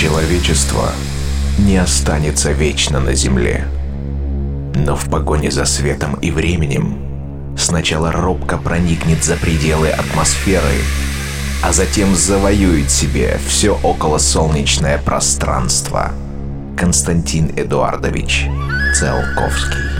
Человечество не останется вечно на Земле. Но в погоне за светом и временем сначала робко проникнет за пределы атмосферы, а затем завоюет себе все околосолнечное пространство. Константин Эдуардович Циолковский